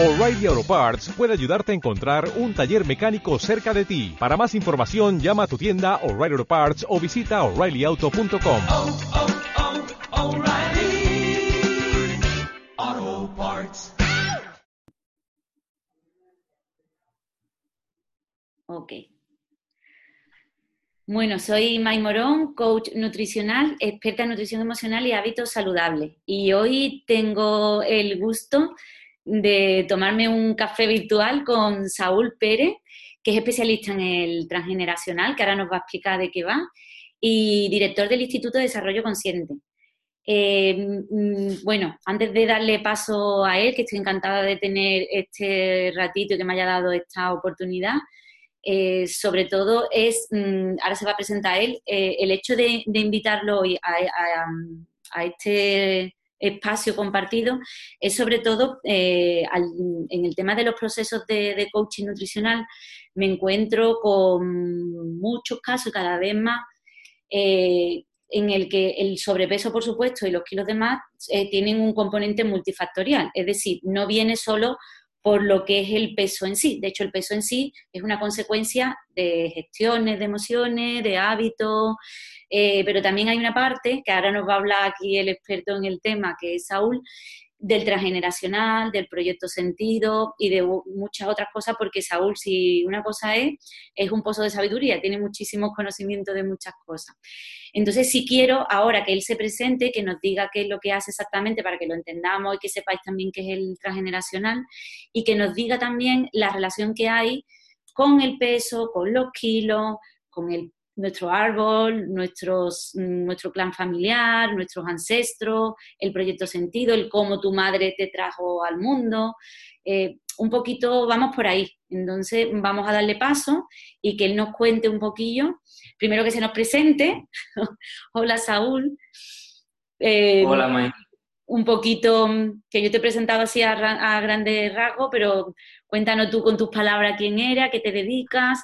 O'Reilly Auto Parts puede ayudarte a encontrar un taller mecánico cerca de ti. Para más información, llama a tu tienda O'Reilly Auto Parts o visita oreillyauto.com. oh, oh, Parts. Ok. Bueno, soy May Morón, coach nutricional, experta en nutrición emocional y hábitos saludables. Y hoy tengo el gusto de tomarme un café virtual con Saúl Pérez, que es especialista en el transgeneracional, que ahora nos va a explicar de qué va, y director del Instituto de Desarrollo Consciente. Eh, mm, bueno, antes de darle paso a él, que estoy encantada de tener este ratito y que me haya dado esta oportunidad, eh, sobre todo es, mm, ahora se va a presentar él, eh, el hecho de, de invitarlo hoy a- a este espacio compartido es sobre todo eh, al- en el tema de los procesos de, coaching nutricional, me encuentro con muchos casos cada vez más eh, en el que el sobrepeso, por supuesto, y los kilos de más eh, tienen un componente multifactorial, es decir, no viene solo por lo que es el peso en sí. De hecho, el peso en sí es una consecuencia de gestiones, de emociones, de hábitos, eh, pero también hay una parte, que ahora nos va a hablar aquí el experto en el tema, que es Saúl, del transgeneracional, del proyecto sentido y de muchas otras cosas, porque Saúl, si una cosa es, es un pozo de sabiduría, tiene muchísimos conocimientos de muchas cosas. Entonces, si quiero ahora que él se presente, que nos diga qué es lo que hace exactamente para que lo entendamos y que sepáis también qué es el transgeneracional y que nos diga también la relación que hay con el peso, con los kilos, con el, nuestro árbol, nuestros, nuestro clan familiar, nuestros ancestros, el proyecto sentido, el cómo tu madre te trajo al mundo. Eh, un poquito vamos por ahí. Entonces vamos a darle paso y que él nos cuente un poquillo. Primero que se nos presente. Hola Saúl. Eh, Hola, May. un poquito, que yo te he presentado así a, a grandes rasgos, pero cuéntanos tú con tus palabras quién eres, a qué te dedicas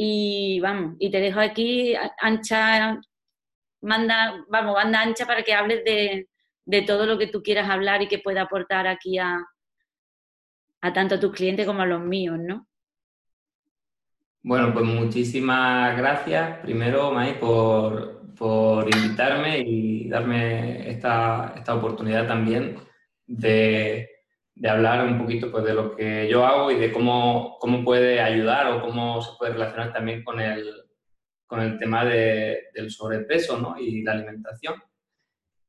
y vamos, y te dejo aquí ancha, manda, vamos, banda ancha para que hables de, de todo lo que tú quieras hablar y que pueda aportar aquí a, a tanto a tus clientes como a los míos, ¿no? Bueno, pues muchísimas gracias primero, May, por, por invitarme y darme esta, esta oportunidad también de, de hablar un poquito pues, de lo que yo hago y de cómo, cómo puede ayudar o cómo se puede relacionar también con el, con el tema de- del sobrepeso ¿no? y la alimentación.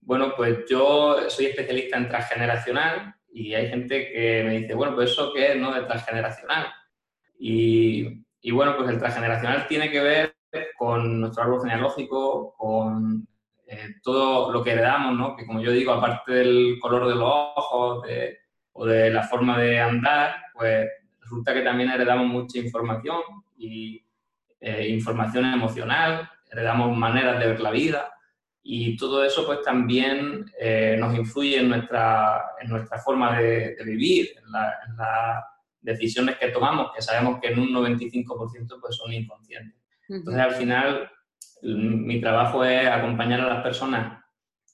Bueno, pues yo soy especialista en transgeneracional y hay gente que me dice, bueno, pues eso qué es, ¿no? De transgeneracional. Y, y bueno, pues el transgeneracional tiene que ver con nuestro árbol genealógico, con eh, todo lo que heredamos, ¿no? Que como yo digo, aparte del color de los ojos de- o de la forma de andar, pues resulta que también heredamos mucha información y eh, información emocional, heredamos maneras de ver la vida y todo eso pues también eh, nos influye en nuestra, en nuestra forma de, de vivir, en, la- en las decisiones que tomamos, que sabemos que en un 95% pues son inconscientes. Entonces, al final, mi trabajo es acompañar a las personas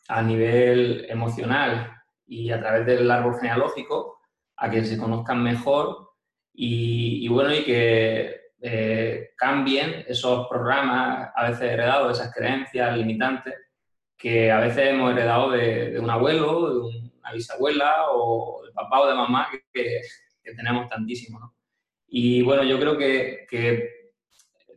a nivel emocional y a través del árbol genealógico a que se conozcan mejor y, y bueno, y que eh, cambien esos programas a veces heredados, esas creencias limitantes que a veces hemos heredado de, de un abuelo, de una bisabuela o de papá o de mamá que, que tenemos tantísimo, ¿no? Y bueno, yo creo que, que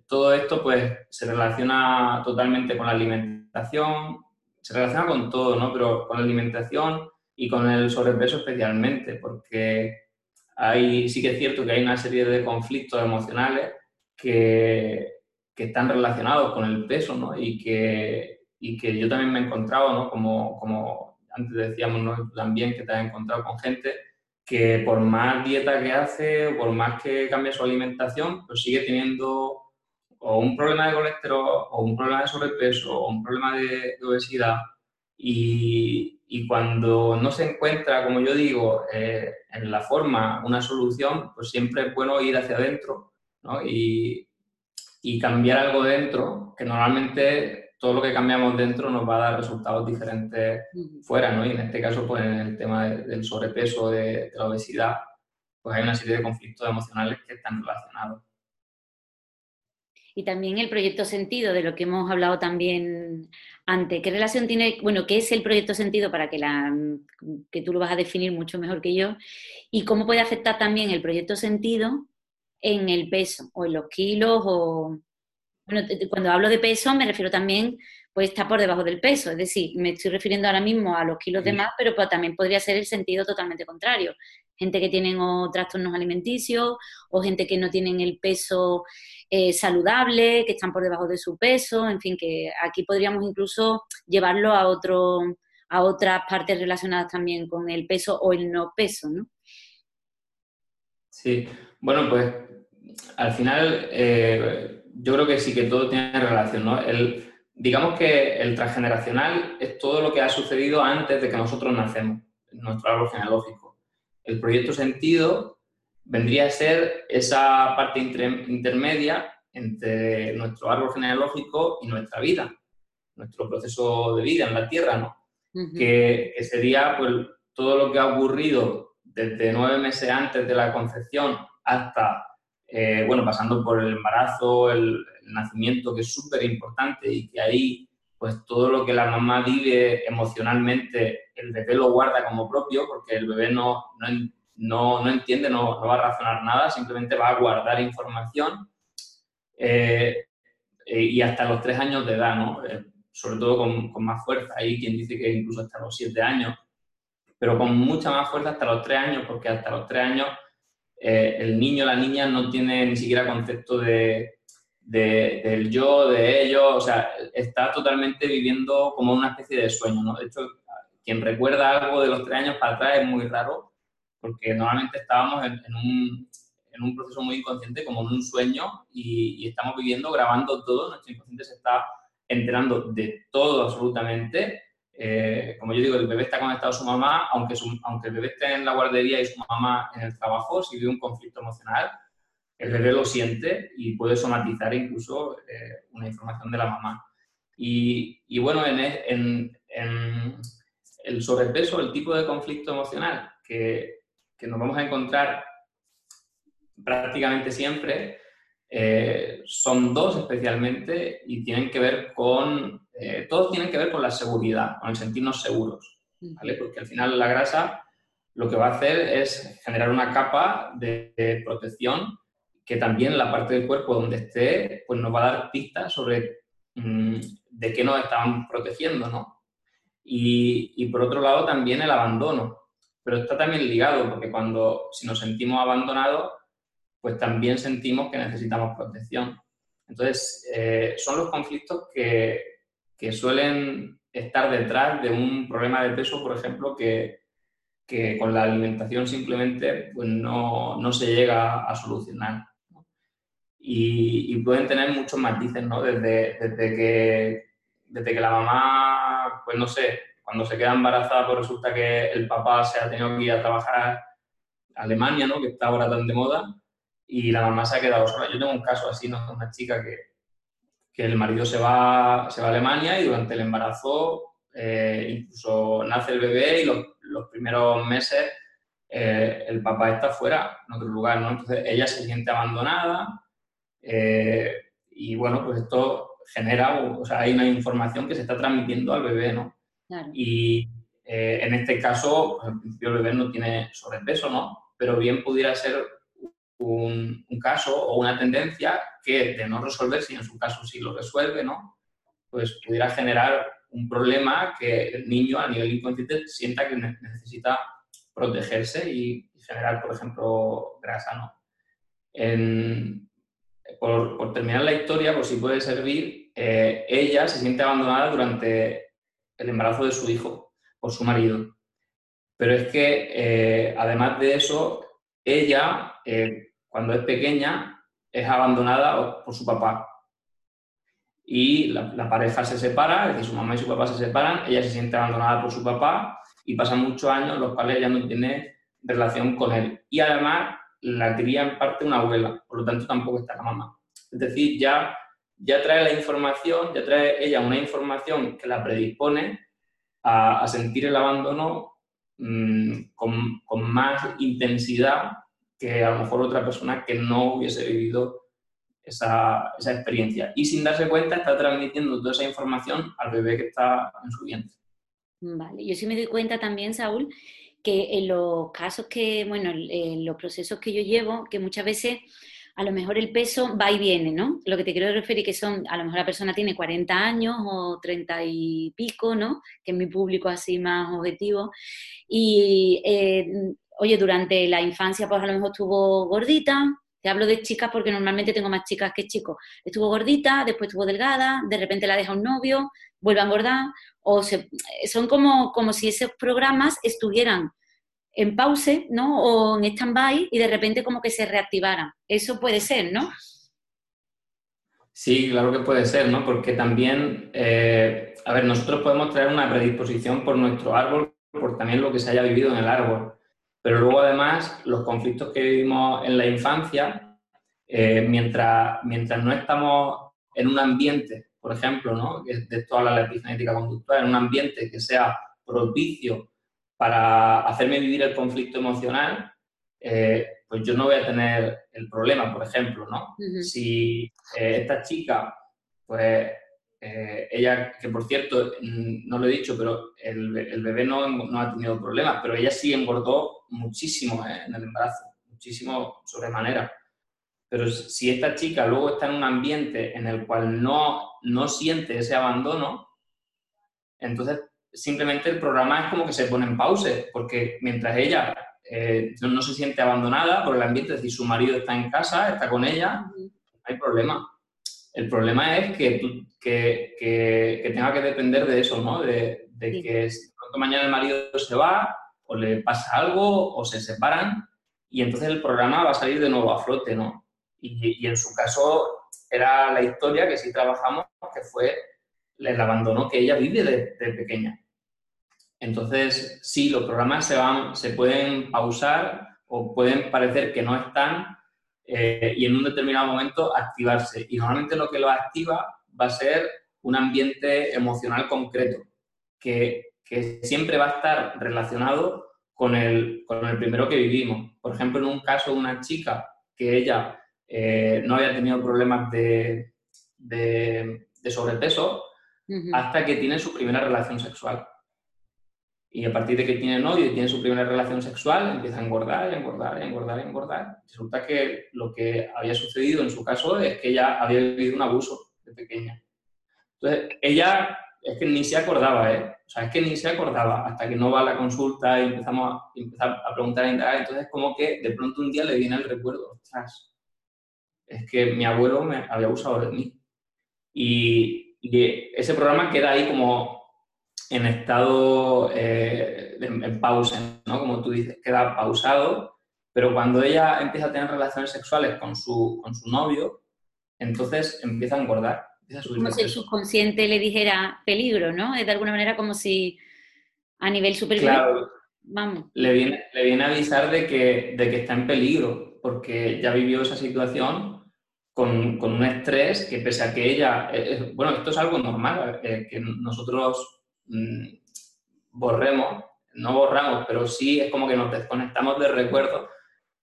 todo esto pues se relaciona totalmente con la alimentación, se relaciona con todo, ¿no? Pero con la alimentación y con el sobrepeso especialmente, porque hay, sí que es cierto que hay una serie de conflictos emocionales que, que están relacionados con el peso, ¿no? Y que, y que yo también me he encontrado, ¿no? Como, como antes decíamos, ¿no? También que te has encontrado con gente que por más dieta que hace, por más que cambie su alimentación, pues sigue teniendo o un problema de colesterol, o un problema de sobrepeso, o un problema de, de obesidad. Y, y cuando no se encuentra, como yo digo, eh, en la forma una solución, pues siempre es bueno ir hacia adentro ¿no? y, y cambiar algo dentro, que normalmente todo lo que cambiamos dentro nos va a dar resultados diferentes fuera, ¿no? Y en este caso, pues en el tema de- del sobrepeso, de, de la obesidad, pues hay una serie de conflictos emocionales que están relacionados. Y también el proyecto sentido, de lo que hemos hablado también antes. ¿Qué relación tiene, bueno, qué es el proyecto sentido para que, la, que tú lo vas a definir mucho mejor que yo? Y cómo puede afectar también el proyecto sentido en el peso o en los kilos o... Bueno, cuando hablo de peso me refiero también pues está por debajo del peso. Es decir, me estoy refiriendo ahora mismo a los kilos de más, pero pues, también podría ser el sentido totalmente contrario. Gente que tienen o trastornos alimenticios o gente que no tienen el peso eh, saludable, que están por debajo de su peso, en fin, que aquí podríamos incluso llevarlo a otro a otras partes relacionadas también con el peso o el no peso, ¿no? Sí, bueno, pues al final eh, yo creo que sí que todo tiene relación, ¿no? El, digamos que el transgeneracional es todo lo que ha sucedido antes de que nosotros nacemos, nuestro árbol genealógico. El proyecto sentido vendría a ser esa parte intermedia entre nuestro árbol genealógico y nuestra vida, nuestro proceso de vida en la Tierra, ¿no? que, sería pues, todo lo que ha ocurrido desde nueve meses antes de la concepción hasta, eh, bueno, pasando por el embarazo, el, nacimiento, que es súper importante y que ahí, pues todo lo que la mamá vive emocionalmente, el bebé lo guarda como propio, porque el bebé no, no, no, entiende, no, no, va a razonar nada, simplemente va a guardar información. Eh, eh, y hasta los tres años de edad, ¿no? Eh, sobre todo con, con, más fuerza. Hay quien dice que incluso hasta los siete años, pero con mucha más fuerza hasta los tres años, porque hasta los tres años el niño o la niña no tiene ni siquiera concepto de, del yo, de ellos, o sea, está totalmente viviendo como una especie de sueño, ¿no? De hecho, quien recuerda algo de los tres años para atrás es muy raro, porque normalmente estábamos en, un, en un, proceso muy inconsciente, como en un sueño, y, estamos viviendo, grabando todo, nuestro inconsciente se está enterando de todo absolutamente. Eh, como yo digo, el bebé está conectado a su mamá, aunque, aunque el bebé esté en la guardería y su mamá en el trabajo, si vive un conflicto emocional, el bebé lo siente y puede somatizar incluso eh, una información de la mamá. Y, bueno, en, el sobrepeso, el tipo de conflicto emocional que, nos vamos a encontrar prácticamente siempre, eh, son dos especialmente y tienen que ver con, eh, todos tienen que ver con la seguridad, con el sentirnos seguros, ¿vale? Porque al final la grasa lo que va a hacer es generar una capa de protección que también la parte del cuerpo donde esté, pues nos va a dar pistas sobre mm, de qué nos están protegiendo, ¿no? Y, y, por otro lado también el abandono, pero está también ligado, porque cuando si nos sentimos abandonados, pues también sentimos que necesitamos protección. Entonces, eh, son los conflictos que, que, suelen estar detrás de un problema de peso, por ejemplo, que, que con la alimentación simplemente pues no, no se llega a solucionar y, pueden tener muchos matices, ¿no? Desde, desde, que, desde que la mamá, pues no sé, cuando se queda embarazada, pues resulta que el papá se ha tenido que ir a trabajar a Alemania, ¿no? Que está ahora tan de moda, y la mamá se ha quedado sola. Yo tengo un caso así, ¿no? Una chica que, que el marido se va, se va a Alemania y durante el embarazo eh, incluso nace el bebé y los, los primeros meses eh, el papá está fuera, en otro lugar, ¿no? Entonces ella se siente abandonada, eh, y bueno, pues esto genera, o sea, hay una información que se está transmitiendo al bebé, ¿no? Y en este caso, pues, en principio el bebé no tiene sobrepeso, ¿no? Pero bien pudiera ser un, caso o una tendencia que de no resolver, si en su caso sí lo resuelve, ¿no? Pues pudiera generar un problema que el niño a nivel inconsciente sienta que necesita protegerse y, generar, por ejemplo, grasa, ¿no? En, por, terminar la historia, por si puede servir, eh, ella se siente abandonada durante el embarazo de su hijo por su marido. Pero es que, eh, además de eso, ella, eh, cuando es pequeña, es abandonada por su papá. Y la, pareja se separa, es decir, su mamá y su papá se separan, ella se siente abandonada por su papá y pasan muchos años los cuales ella no tiene relación con él. Y además la cría en parte una abuela, por lo tanto tampoco está la mamá. Es decir, ya, ya trae la información, ya trae ella una información que la predispone a, sentir el abandono mm, con, más intensidad que a lo mejor otra persona que no hubiese vivido esa, esa experiencia. Y sin darse cuenta está transmitiendo toda esa información al bebé que está en su vientre. Vale, yo sí me doy cuenta también, Saúl, que en los casos que, bueno, en los procesos que yo llevo, que muchas veces a lo mejor el peso va y viene, ¿no? Lo que te quiero referir que son, a lo mejor la persona tiene 40 años o 30 y pico, ¿no? Que es mi público así más objetivo. Y, eh, oye, durante la infancia pues a lo mejor estuvo gordita, te hablo de chicas porque normalmente tengo más chicas que chicos. Estuvo gordita, después estuvo delgada, de repente la deja un novio, vuelve a engordar, o son como, como si esos programas estuvieran en pause, ¿no? O en stand-by y de repente como que se reactivaran. Eso puede ser, ¿no? Sí, claro que puede ser, ¿no? Porque también, eh, a ver, nosotros podemos traer una predisposición por nuestro árbol, por también lo que se haya vivido en el árbol. Pero luego, además, los conflictos que vivimos en la infancia, eh, mientras, mientras no estamos en un ambiente por ejemplo, ¿no? de esto habla la epigenética conductual, en un ambiente que sea propicio para hacerme vivir el conflicto emocional, eh, pues yo no voy a tener el problema, por ejemplo, ¿no? Si eh, esta chica, pues eh, ella, que por cierto, mm, no lo he dicho, pero el, el bebé no, no, ha tenido problemas, pero ella sí engordó muchísimo en el embarazo, muchísimo sobremanera. Pero si esta chica luego está en un ambiente en el cual no, no siente ese abandono, entonces simplemente el programa es como que se pone en pause, porque mientras ella eh, no, se siente abandonada por el ambiente, es decir, su marido está en casa, está con ella, no hay problema. El problema es que, que, que, tenga que depender de eso, ¿no? De, de que si pronto mañana el marido se va, o le pasa algo, o se separan, y entonces el programa va a salir de nuevo a flote, ¿no? Y, en su caso era la historia que sí trabajamos, que fue el abandono que ella vive de, pequeña. Entonces, sí, los programas se, van, se pueden pausar o pueden parecer que no están eh, y en un determinado momento activarse. Y normalmente lo que lo activa va a ser un ambiente emocional concreto, que, que siempre va a estar relacionado con el, con el primero que vivimos. Por ejemplo, en un caso de una chica que ella eh, no había tenido problemas de, sobrepeso hasta que tiene su primera relación sexual. Y a partir de que tiene novio y tiene su primera relación sexual, empieza a engordar, engordar, engordar, engordar. Resulta que lo que había sucedido en su caso es que ella había vivido un abuso de pequeña. Entonces, ella es que ni se acordaba, ¿eh? O sea, es que ni se acordaba hasta que no va a la consulta y empezamos a, empezar a preguntar, a indagar. Entonces, como que de pronto un día le viene el recuerdo, ostras, es que mi abuelo me había abusado de mí. Y, ese programa queda ahí como en estado, eh, en, pausa, ¿no? Como tú dices, queda pausado, pero cuando ella empieza a tener relaciones sexuales con su, con su novio, entonces empieza a engordar. como si el subconsciente le dijera peligro, ¿no? Es de alguna manera como si a nivel supervivencia... Claro, Vamos. Le viene, le viene a avisar de que, de que está en peligro, porque ya vivió esa situación con, con, un estrés que pese a que ella, eh, eh, bueno, esto es algo normal, eh, que nosotros mm, borremos, no borramos, pero sí es como que nos desconectamos de recuerdos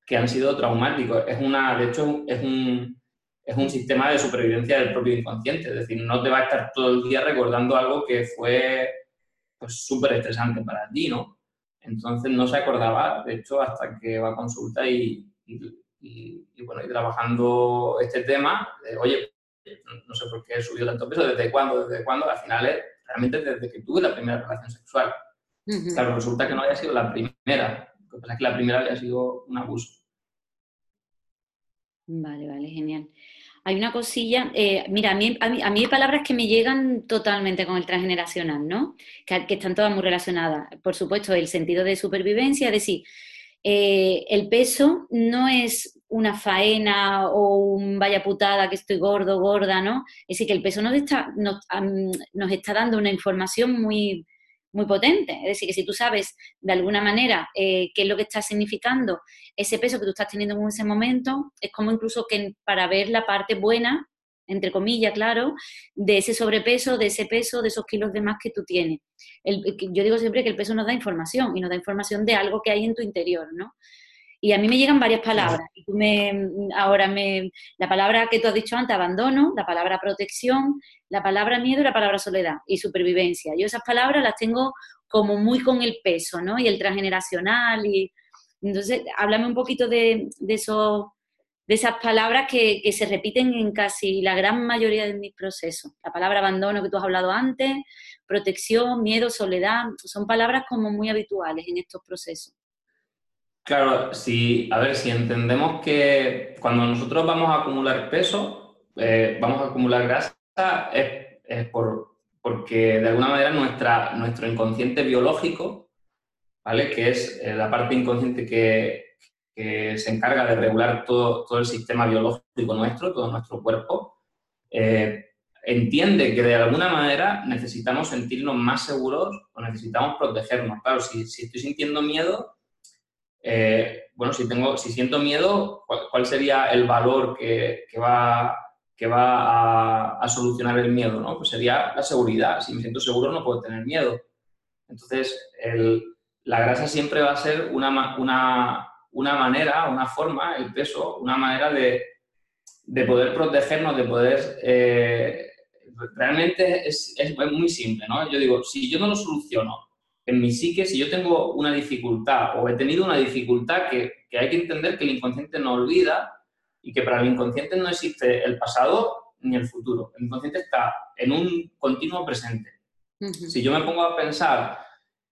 que han sido traumáticos. Es una, de hecho, es un, es un sistema de supervivencia del propio inconsciente, es decir, no te va a estar todo el día recordando algo que fue pues súper estresante para ti, ¿no? Entonces no se acordaba, de hecho, hasta que va a consulta y, y y, bueno, y trabajando este tema, oye, no sé por qué subió tanto peso, desde cuándo, desde cuándo, al final es realmente desde que tuve la primera relación sexual. Claro, resulta que no haya sido la primera, lo que pasa es que la primera había sido un abuso. Vale, vale, genial. Hay una cosilla, eh, mira, a mí, a, mí, hay palabras que me llegan totalmente con el transgeneracional, ¿no? Que, que, están todas muy relacionadas. Por supuesto, el sentido de supervivencia, es decir, eh, el peso no es una faena o un vaya putada que estoy gordo, gorda, ¿no? Es decir, que el peso nos está, nos, está dando una información muy, muy potente. Es decir, que si tú sabes de alguna manera eh, qué es lo que está significando ese peso que tú estás teniendo en ese momento, es como incluso que para ver la parte buena entre comillas, claro, de ese sobrepeso, de ese peso, de esos kilos de más que tú tienes. yo digo siempre que el peso nos da información y nos da información de algo que hay en tu interior, ¿no? Y a mí me llegan varias palabras. Y tú me, ahora me, la palabra que tú has dicho antes, abandono, la palabra protección, la palabra miedo y la palabra soledad y supervivencia. Yo esas palabras las tengo como muy con el peso, ¿no? Y el transgeneracional. Y, entonces, háblame un poquito de, de, eso, de esas palabras que, que, se repiten en casi la gran mayoría de mis procesos. La palabra abandono que tú has hablado antes, protección, miedo, soledad, son palabras como muy habituales en estos procesos. Claro, si, a ver, si entendemos que cuando nosotros vamos a acumular peso, eh, vamos a acumular grasa, es, por, porque de alguna manera nuestra, nuestro inconsciente biológico, ¿vale? Que es eh, la parte inconsciente que, que, se encarga de regular todo, todo el sistema biológico nuestro, todo nuestro cuerpo, eh, entiende que de alguna manera necesitamos sentirnos más seguros o necesitamos protegernos. Claro, si, si estoy sintiendo miedo, eh, bueno, si, tengo, si siento miedo, ¿cuál, sería el valor que, va, que va a, solucionar el miedo? ¿no? Pues sería la seguridad. Si me siento seguro, no puedo tener miedo. Entonces, la grasa siempre va a ser una, una, una, manera, una forma, el peso, una manera de, de poder protegernos, de poder... Eh, realmente es, es, muy simple, ¿no? Yo digo, si yo no lo soluciono en mi psique, si yo tengo una dificultad o he tenido una dificultad que, que, hay que entender que el inconsciente no olvida y que para el inconsciente no existe el pasado ni el futuro. El inconsciente está en un continuo presente. Si yo me pongo a pensar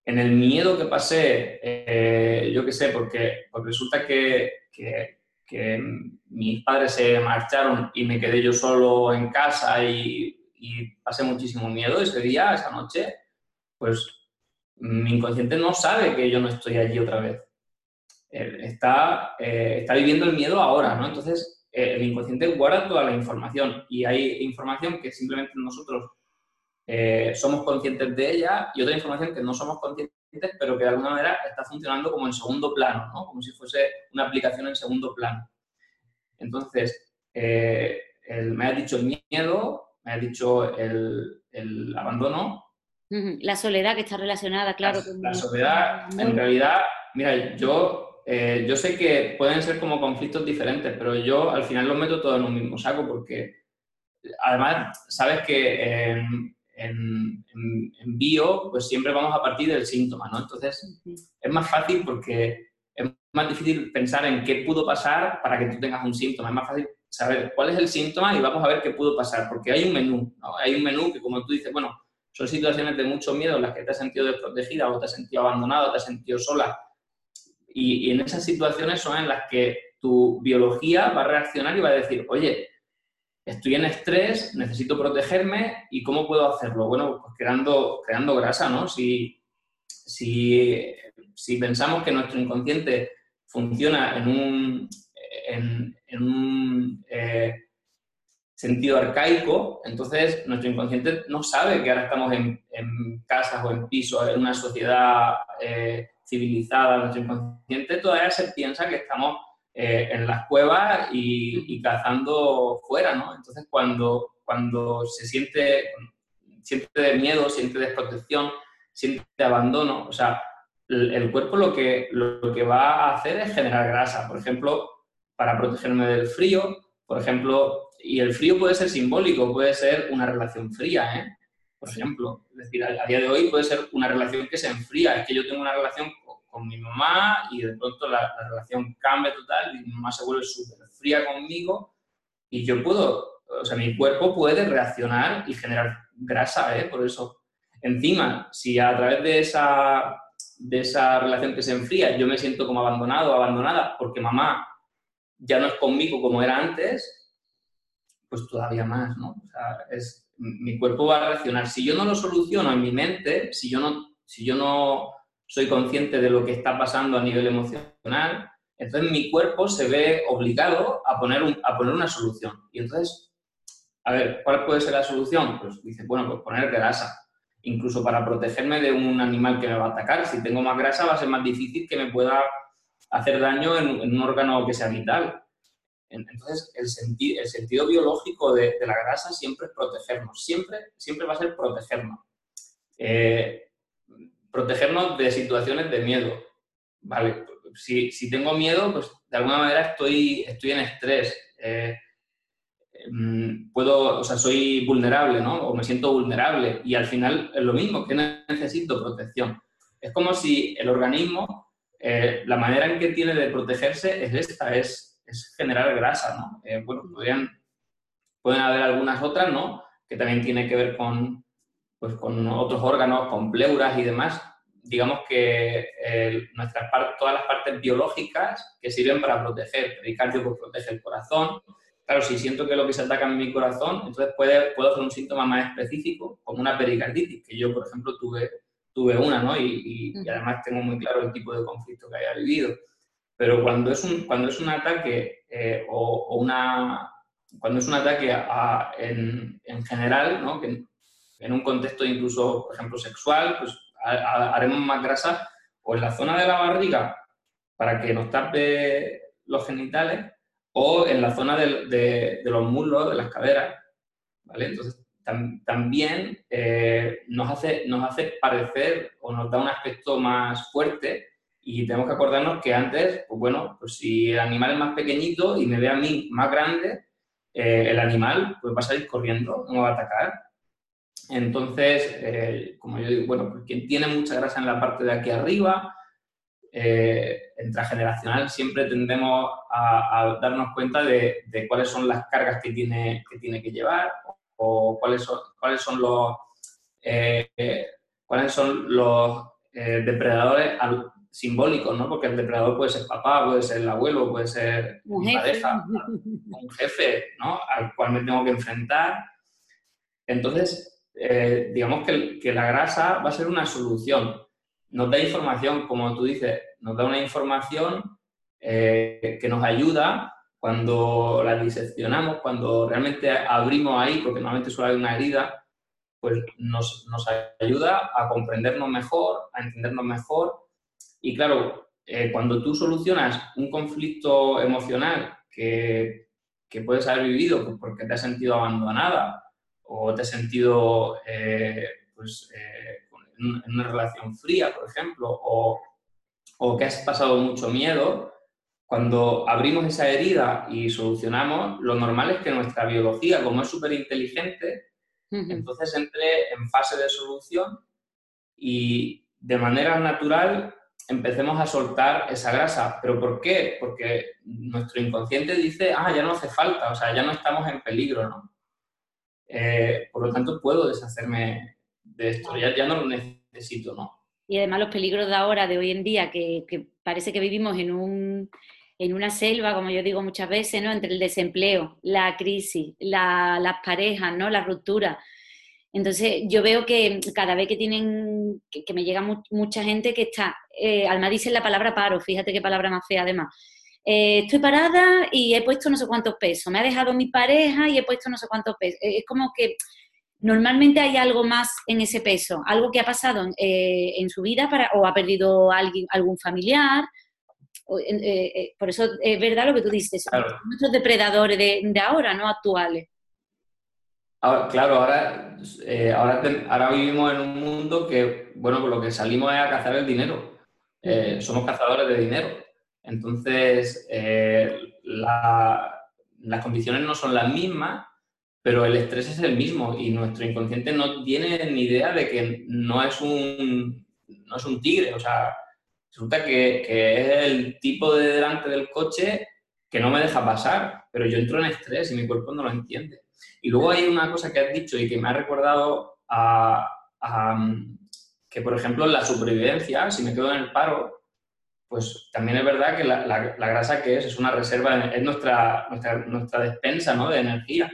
en el miedo que pasé, eh, yo qué sé, porque, porque resulta que, que, que, mis padres se marcharon y me quedé yo solo en casa y, y pasé muchísimo miedo ese día, esa noche, pues mi inconsciente no sabe que yo no estoy allí otra vez. Está, eh, está viviendo el miedo ahora, ¿no? Entonces, eh, el inconsciente guarda toda la información y hay información que simplemente nosotros eh, somos conscientes de ella y otra información que no somos conscientes, pero que de alguna manera está funcionando como en segundo plano, ¿no? Como si fuese una aplicación en segundo plano. Entonces, me ha dicho el miedo, me ha dicho el, el abandono, la soledad que está relacionada, claro. La, soledad, en realidad, mira, yo, eh, yo sé que pueden ser como conflictos diferentes, pero yo al final los meto todos en un mismo saco porque además, sabes que en, en, en, bio, pues siempre vamos a partir del síntoma, ¿no? Entonces, es más fácil porque es más difícil pensar en qué pudo pasar para que tú tengas un síntoma. Es más fácil saber cuál es el síntoma y vamos a ver qué pudo pasar, porque hay un menú, ¿no? Hay un menú que, como tú dices, bueno, son situaciones de mucho miedo en las que te has sentido desprotegida o te has sentido abandonado, te has sentido sola. Y, en esas situaciones son en las que tu biología va a reaccionar y va a decir, oye, estoy en estrés, necesito protegerme y ¿cómo puedo hacerlo? Bueno, pues creando, creando grasa, ¿no? Si, si, si pensamos que nuestro inconsciente funciona en un, en, un eh, sentido arcaico, entonces nuestro inconsciente no sabe que ahora estamos en, casas o en pisos, en una sociedad eh, civilizada. Nuestro inconsciente todavía se piensa que estamos eh, en las cuevas y, cazando fuera, ¿no? Entonces cuando, cuando se siente, siente miedo, siente desprotección, siente abandono, o sea, el, cuerpo lo que, lo que va a hacer es generar grasa. Por ejemplo, para protegerme del frío, por ejemplo, y el frío puede ser simbólico, puede ser una relación fría, ¿eh? Por ejemplo, es decir, a, día de hoy puede ser una relación que se enfría, es que yo tengo una relación con, mi mamá y de pronto la, relación cambia total y mi mamá se vuelve súper fría conmigo y yo puedo, o sea, mi cuerpo puede reaccionar y generar grasa, ¿eh? Por eso, encima, si a través de esa, de esa relación que se enfría yo me siento como abandonado o abandonada porque mamá ya no es conmigo como era antes, pues todavía más, ¿no? Es, mi cuerpo va a reaccionar. Si yo no lo soluciono en mi mente, si yo no, si yo no soy consciente de lo que está pasando a nivel emocional, entonces mi cuerpo se ve obligado a poner, a poner una solución. Y entonces, a ver, ¿cuál puede ser la solución? Pues dice, bueno, pues poner grasa. Incluso para protegerme de un animal que me va a atacar. Si tengo más grasa va a ser más difícil que me pueda hacer daño en, en un órgano que sea vital. Entonces, el, sentido biológico de, la grasa siempre es protegernos, siempre, siempre va a ser protegernos. Eh, protegernos de situaciones de miedo, ¿vale? si, si, tengo miedo, pues de alguna manera estoy, estoy en estrés. Eh, mm, puedo, o sea, soy vulnerable, ¿no? O me siento vulnerable. Y al final es lo mismo, que necesito protección. Es como si el organismo, eh, la manera en que tiene de protegerse es esta, es, es generar grasa, ¿no? Eh, bueno, podrían, pueden haber algunas otras, ¿no? Que también tiene que ver con, pues, con otros órganos, con pleuras y demás, digamos que eh, nuestras todas las partes biológicas que sirven para proteger, el pericardio pues, protege el corazón. Claro, si siento que lo que se ataca en mi corazón, entonces puede, puedo hacer un síntoma más específico, como una pericarditis, que yo, por ejemplo, tuve, tuve una, ¿no? Y, además tengo muy claro el tipo de conflicto que haya vivido. Pero cuando es un, cuando es un ataque eh, o, una... Cuando es un ataque en, en, general, ¿no? Que en un contexto incluso, por ejemplo, sexual, pues haremos más grasa o en la zona de la barriga para que nos tape los genitales o en la zona de, los muslos, de las caderas, ¿vale? Entonces, también eh, nos, hace, nos hace parecer o nos da un aspecto más fuerte y tenemos que acordarnos que antes, pues bueno, pues si el animal es más pequeñito y me ve a mí más grande, eh, el animal pues va a salir corriendo, no va a atacar. Entonces, eh, como yo digo, bueno, pues quien tiene mucha grasa en la parte de aquí arriba, eh, intrageneracional, siempre tendemos a, darnos cuenta de, cuáles son las cargas que tiene que, tiene que llevar o, cuáles son, cuáles son los, eh, cuáles son los depredadores simbólicos, ¿no? Porque el depredador puede ser papá, puede ser el abuelo, puede ser mi pareja, un jefe, ¿no? Al cual me tengo que enfrentar. Entonces, eh, digamos que, la grasa va a ser una solución. Nos da información, como tú dices, nos da una información eh, que nos ayuda cuando la diseccionamos, cuando realmente abrimos ahí, porque normalmente suele haber una herida, pues nos, ayuda a comprendernos mejor, a entendernos mejor. Y claro, eh, cuando tú solucionas un conflicto emocional que, que puedes haber vivido pues porque te has sentido abandonada o te has sentido eh, pues, eh, en una relación fría, por ejemplo, o, o, que has pasado mucho miedo, cuando abrimos esa herida y solucionamos, lo normal es que nuestra biología, como es súper inteligente, entonces entre en fase de solución y de manera natural empecemos a soltar esa grasa. ¿Pero por qué? Porque nuestro inconsciente dice, ah, ya no hace falta, o sea, ya no estamos en peligro, ¿no? Eh, por lo tanto, puedo deshacerme de esto, ya, ya no lo necesito, ¿no? Y además los peligros de ahora, de hoy en día, que, parece que vivimos en, un, en una selva, como yo digo muchas veces, ¿no? Entre el desempleo, la crisis, las parejas, ¿no? La ruptura. Entonces, yo veo que cada vez que tienen, que, me llega mucha gente que está, eh, Alma dice la palabra paro, fíjate qué palabra más fea además, eh, estoy parada y he puesto no sé cuántos pesos, me ha dejado mi pareja y he puesto no sé cuántos pesos. Eh, es como que normalmente hay algo más en ese peso, algo que ha pasado eh, en su vida para, o ha perdido alguien, algún familiar. por eso es verdad lo que tú dices, muchos depredadores de, ahora, no actuales. Claro, ahora, ahora, ahora, vivimos en un mundo que, bueno, por lo que salimos es a cazar el dinero. somos cazadores de dinero. Entonces, eh, las condiciones no son las mismas, pero el estrés es el mismo y nuestro inconsciente no tiene ni idea de que no es un, no es un tigre. O sea, resulta que, es el tipo de delante del coche que no me deja pasar, pero yo entro en estrés y mi cuerpo no lo entiende. Y luego hay una cosa que has dicho y que me ha recordado a, que, por ejemplo, la supervivencia, si me quedo en el paro, pues también es verdad que la, grasa que es es una reserva, es nuestra, nuestra, despensa ¿no? de energía.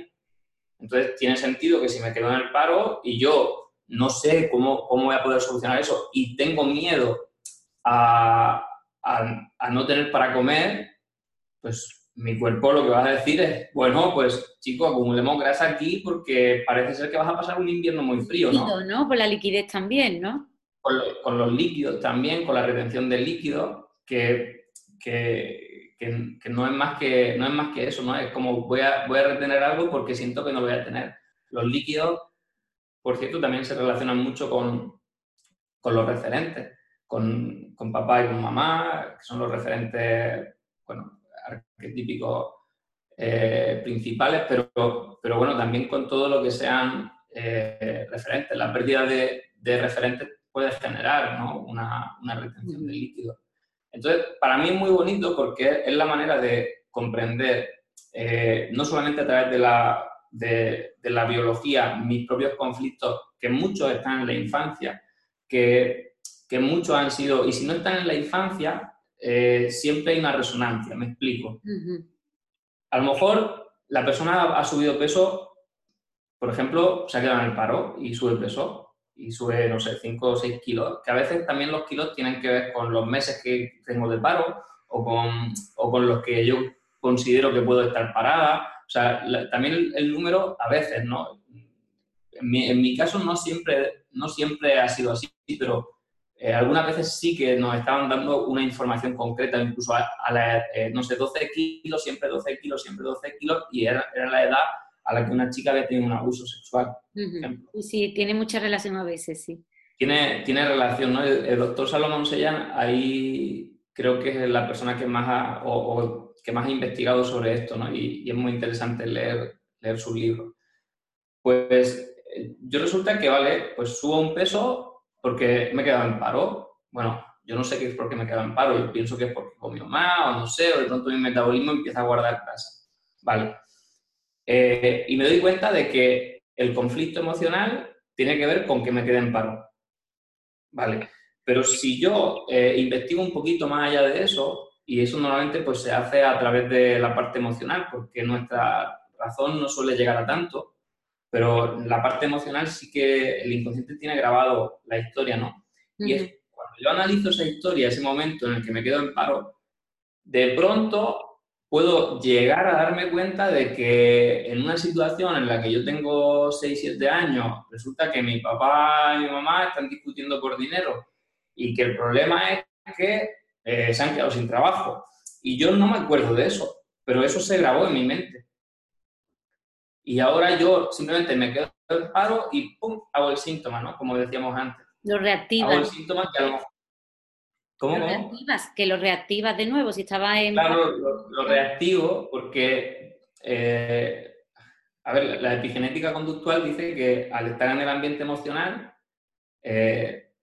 Entonces tiene sentido que si me quedo en el paro y yo no sé cómo, cómo voy a poder solucionar eso y tengo miedo a, a, no tener para comer, pues mi cuerpo lo que va a decir es, bueno, pues chico, acumulemos grasa aquí porque parece ser que vas a pasar un invierno muy frío, ¿no? ¿no? Por la liquidez también, ¿no? Con, con, los líquidos también, con la retención del líquido que, que, que, no, es más que no es más que eso, ¿no? Es como voy a, voy a retener algo porque siento que no lo voy a tener. Los líquidos, por cierto, también se relacionan mucho con, con los referentes. con, con papá y con mamá, que son los referentes, bueno, arquetípicos eh, principales, pero, pero bueno, también con todo lo que sean eh, referentes. La pérdida de, de, referentes puede generar ¿no? una, una, retención de líquido. Entonces, para mí es muy bonito porque es la manera de comprender, eh, no solamente a través de la, de, de la biología, mis propios conflictos, que muchos están en la infancia, que que muchos han sido, y si no están en la infancia, eh, siempre hay una resonancia, me explico. A lo mejor la persona ha subido peso, por ejemplo, se ha quedado en el paro y sube peso, y sube, no sé, 5 o 6 kilos, que a veces también los kilos tienen que ver con los meses que tengo de paro o con, o con los que yo considero que puedo estar parada. O sea, también el, número a veces, ¿no? En mi, en mi, caso no siempre, no siempre ha sido así, pero eh, algunas veces sí que nos estaban dando una información concreta, incluso a, la, eh, no sé, 12 kilos, siempre 12 kilos, siempre 12 kilos, y era, la edad a la que una chica había tenido un abuso sexual. Sí, tiene mucha relación a veces, sí. Tiene, tiene relación, ¿no? El, doctor Salomón Sellán, ahí creo que es la persona que más ha, o, que más ha investigado sobre esto, ¿no? Y, y, es muy interesante leer, leer sus libros. Pues eh, yo resulta que, vale, pues subo un peso porque me he quedado en paro. Bueno, yo no sé qué es porque me he quedado en paro, yo pienso que es porque comió más o no sé, o de pronto mi metabolismo empieza a guardar grasa. Vale. Eh, y me doy cuenta de que el conflicto emocional tiene que ver con que me quede en paro. Vale. Pero si yo eh, investigo un poquito más allá de eso, y eso normalmente pues se hace a través de la parte emocional, porque nuestra razón no suele llegar a tanto, pero la parte emocional sí que el inconsciente tiene grabado la historia, ¿no? Y es cuando yo analizo esa historia, ese momento en el que me quedo en paro, de pronto puedo llegar a darme cuenta de que en una situación en la que yo tengo 6, 7 años, resulta que mi papá y mi mamá están discutiendo por dinero y que el problema es que eh, se han quedado sin trabajo. Y yo no me acuerdo de eso, pero eso se grabó en mi mente. Y ahora yo simplemente me quedo en paro y ¡pum! hago el síntoma, ¿no? Como decíamos antes. Lo reactivas. Hago el síntoma que a lo mejor... ¿Cómo? Lo reactivas, que lo reactivas de nuevo si estaba en... Claro, lo, reactivo porque, eh, a ver, la epigenética conductual dice que al estar en el ambiente emocional eh,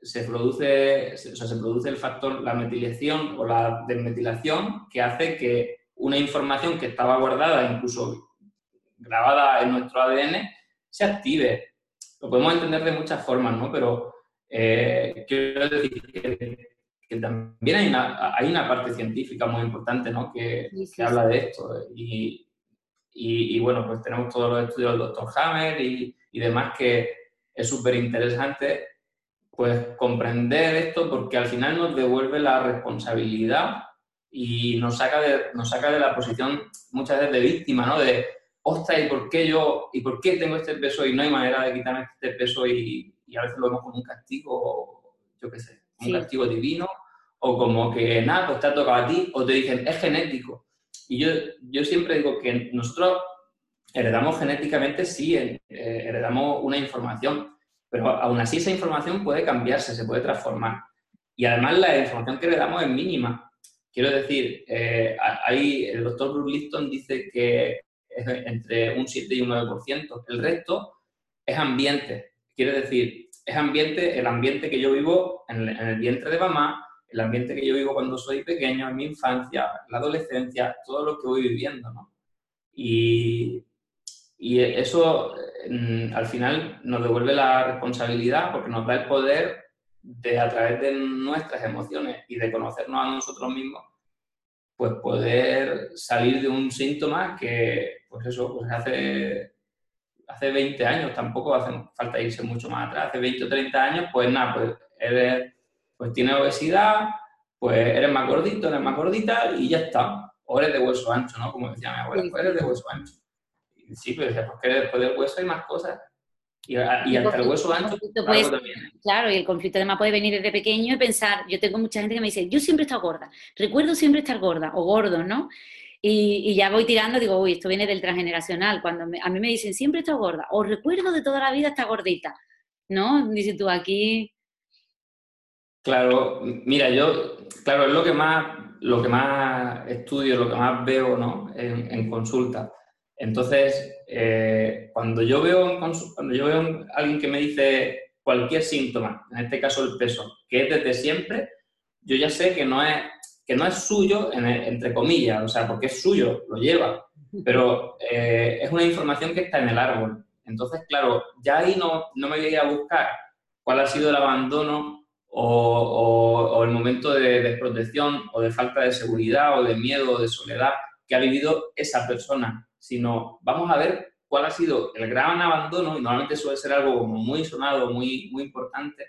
se produce, o sea, se produce el factor, la metilación o la desmetilación que hace que una información que estaba guardada, incluso grabada en nuestro ADN se active. Lo podemos entender de muchas formas, ¿no? Pero eh, quiero decir que, también hay una, hay una, parte científica muy importante, ¿no? Que, que habla de esto. Y, y, bueno, pues tenemos todos los estudios del doctor Hammer y, y demás que es súper interesante pues comprender esto porque al final nos devuelve la responsabilidad y nos saca de, nos saca de la posición muchas veces de víctima, ¿no? De, ostras, ¿y por qué yo, y por qué tengo este peso y no hay manera de quitarme este peso y, a veces lo vemos como un castigo, yo qué sé, un castigo divino, o como que nada, pues te ha tocado a ti, o te dicen, es genético. Y yo, yo siempre digo que nosotros heredamos genéticamente, sí, eh, heredamos una información, pero aún así esa información puede cambiarse, se puede transformar. Y además la información que heredamos es mínima. Quiero decir, eh, ahí el doctor Bruce Lipton dice que es entre un 7 y un 9%. El resto es ambiente. Quiere decir, es ambiente, el ambiente que yo vivo en el, vientre de mamá, el ambiente que yo vivo cuando soy pequeño, en mi infancia, la adolescencia, todo lo que voy viviendo, ¿no? Y, y eso mm, al final nos devuelve la responsabilidad porque nos da el poder de a través de nuestras emociones y de conocernos a nosotros mismos, pues poder salir de un síntoma que, pues eso, pues hace, hace 20 años, tampoco hace falta irse mucho más atrás, hace 20 o 30 años, pues nada, pues eres, pues tienes obesidad, pues eres más gordito, eres más gordita y ya está. O eres de hueso ancho, ¿no? Como decía mi abuela, pues eres de hueso ancho. sí, pero pues, porque después del hueso hay más cosas. Y, y hasta el hueso ancho, pues, Claro, y el conflicto además puede venir desde pequeño y pensar, yo tengo mucha gente que me dice, yo siempre he estado gorda, recuerdo siempre estar gorda o gordo, ¿no? Y, ya voy tirando, digo, uy, esto viene del transgeneracional, cuando a mí me dicen, siempre estado gorda, o recuerdo de toda la vida está gordita, ¿no? Dices tú, aquí... Claro, mira, yo, claro, es lo que más, lo que más estudio, lo que más veo ¿no? en, en consulta. Entonces, eh, cuando, yo veo cuando yo veo a alguien que me dice cualquier síntoma, en este caso el peso, que es desde siempre, yo ya sé que no es, que no es suyo, entre comillas, o sea, porque es suyo, lo lleva, pero eh, es una información que está en el árbol. Entonces, claro, ya ahí no, no me voy a buscar cuál ha sido el abandono o, el momento de desprotección o de falta de seguridad o de miedo o de soledad que ha vivido esa persona, sino vamos a ver cuál ha sido el gran abandono, y normalmente suele ser algo como muy sonado, muy, muy importante,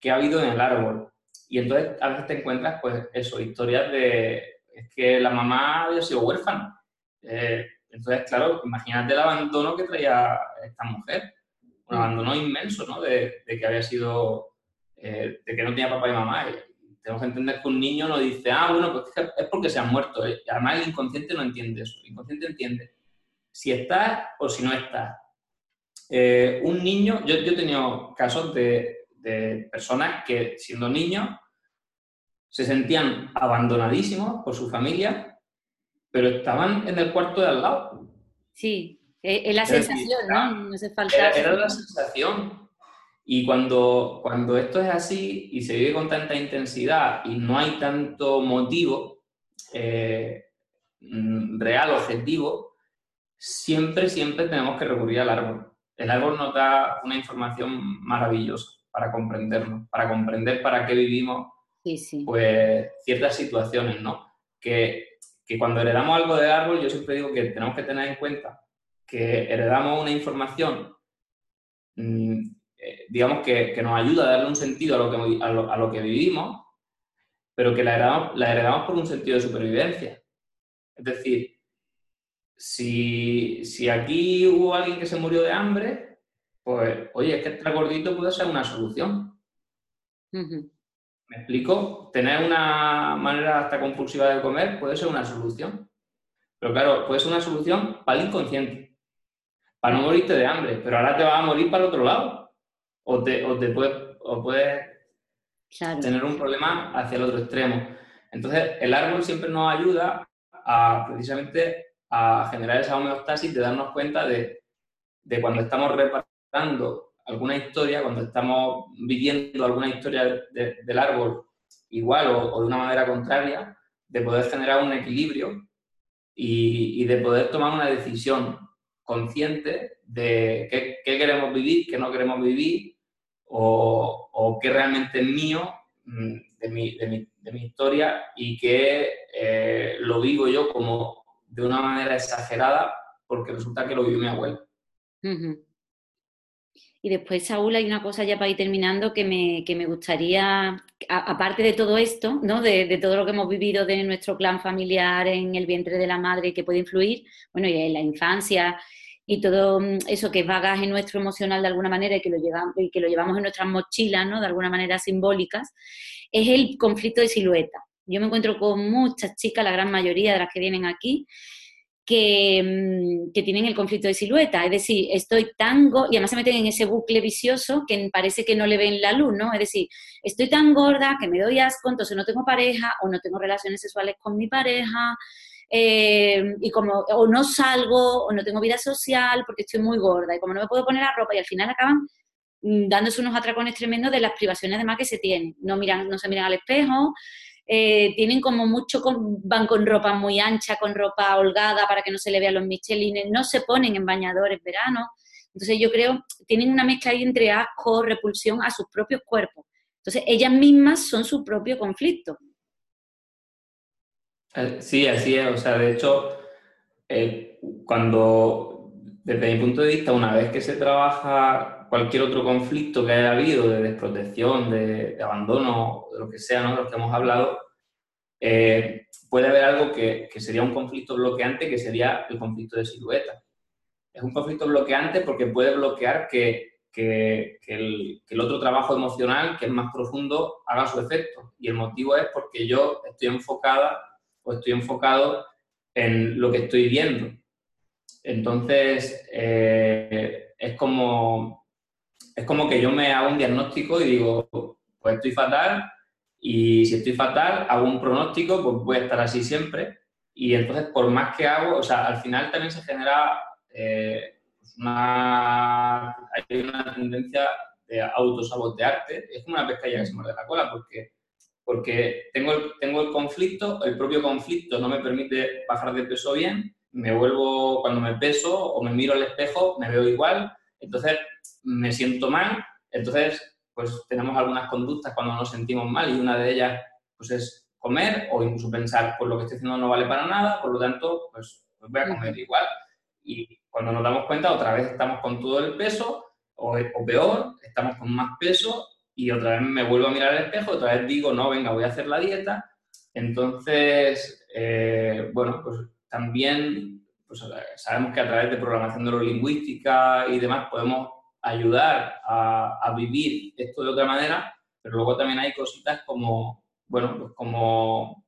que ha habido en el árbol. Y entonces a veces te encuentras, pues eso, historias de, es que la mamá había sido huérfana. Eh, entonces, claro, imagínate el abandono que traía esta mujer, un abandono inmenso, ¿no? De, de que había sido eh, de que no tenía papá y mamá. Y tenemos que entender que un niño no dice, ah, bueno, pues es porque se han muerto. ¿eh? Además, el inconsciente no entiende eso. El inconsciente entiende si estás o si no estás. Eh, un niño, yo, yo, he tenido casos de, de personas que siendo niños se sentían abandonadísimos por su familia, pero estaban en el cuarto de al lado. Sí, es la sensación, ¿no? No hace falta. Era, la sensación. Y cuando, cuando esto es así y se vive con tanta intensidad y no hay tanto motivo eh, mm, real, objetivo, siempre, siempre tenemos que recurrir al árbol. El árbol nos da una información maravillosa para comprendernos, para comprender para qué vivimos pues ciertas situaciones, ¿no? Que, que cuando heredamos algo de árbol, yo siempre digo que tenemos que tener en cuenta que heredamos una información mm, eh, digamos, que, que, nos ayuda a darle un sentido a lo que, a lo, a lo que vivimos, pero que la heredamos, la heredamos por un sentido de supervivencia. Es decir, si, si, aquí hubo alguien que se murió de hambre, pues, oye, es que estar gordito puede ser una solución. ¿Me explico? Tener una manera hasta compulsiva de comer puede ser una solución. Pero claro, puede ser una solución para el inconsciente, para no morirte de hambre, pero ahora te vas a morir para el otro lado o te, o te puedes, o puedes tener un problema hacia el otro extremo. Entonces, el árbol siempre nos ayuda a precisamente a generar esa homeostasis, de darnos cuenta de, de cuando estamos reparando alguna historia, cuando estamos viviendo alguna historia del árbol igual o, de una manera contraria, de poder generar un equilibrio y, y de poder tomar una decisión consciente de qué, qué, queremos vivir, qué no queremos vivir o, o qué realmente es mío mm, de mi, de mi, de mi historia y que eh, lo vivo yo como de una manera exagerada porque resulta que lo vivió mi abuelo. Y después, Saúl, hay una cosa ya para ir terminando que me, que me gustaría, aparte de todo esto, ¿no? De, todo lo que hemos vivido de nuestro clan familiar en el vientre de la madre que puede influir, bueno, y en la infancia y todo mm, eso que es bagaje nuestro emocional de alguna manera y que lo llevamos, y que lo llevamos en nuestras mochilas, ¿no? De alguna manera simbólicas, es el conflicto de silueta. Yo me encuentro con muchas chicas, la gran mayoría de las que vienen aquí, que, mm, que, tienen el conflicto de silueta. Es decir, estoy tan y además se meten en ese bucle vicioso que parece que no le ven la luz, ¿no? Es decir, estoy tan gorda que me doy asco, entonces no tengo pareja o no tengo relaciones sexuales con mi pareja, eh, y como o no salgo o no tengo vida social porque estoy muy gorda y como no me puedo poner la ropa y al final acaban mm, dándose unos atracones tremendos de las privaciones de más que se tienen. No, miran, no se miran al espejo, eh, tienen como mucho, van con ropa muy ancha, con ropa holgada para que no se le vean los michelines, no se ponen en bañadores verano. Entonces yo creo, tienen una mezcla ahí entre asco, repulsión a sus propios cuerpos. Entonces ellas mismas son su propio conflicto. Sí, así es. O sea, de hecho, eh, cuando, desde mi punto de vista, una vez que se trabaja cualquier otro conflicto que haya habido de desprotección, de, de abandono, de lo que sea, ¿no? de lo que hemos hablado, eh, puede haber algo que, que, sería un conflicto bloqueante, que sería el conflicto de silueta. Es un conflicto bloqueante porque puede bloquear que, que, que, el, el otro trabajo emocional, que es más profundo, haga su efecto. Y el motivo es porque yo estoy enfocada o estoy enfocado en lo que estoy viendo. Entonces, eh, es, como, es como que yo me hago un diagnóstico y digo, pues estoy fatal y si estoy fatal, hago un pronóstico, pues voy a estar así siempre. Y entonces, por más que hago, o sea, al final también se genera eh, pues una, hay una tendencia de autosabotearte. Es como una pescadilla que se muerde la cola, porque, porque tengo, el, tengo el conflicto, el propio conflicto no me permite bajar de peso bien, me vuelvo, cuando me peso o me miro al espejo, me veo igual, entonces me siento mal, entonces pues tenemos algunas conductas cuando nos sentimos mal y una de ellas pues es comer o incluso pensar, pues lo que estoy haciendo no vale para nada, por lo tanto, pues, pues voy a comer igual. Y cuando nos damos cuenta, otra vez estamos con todo el peso, o, o, peor, estamos con más peso y otra vez me vuelvo a mirar al espejo, otra vez digo, no, venga, voy a hacer la dieta. Entonces, eh, bueno, pues también pues, sabemos que a través de programación neurolingüística y demás podemos ayudar a, a, vivir esto de otra manera, pero luego también hay cositas como, bueno, pues como,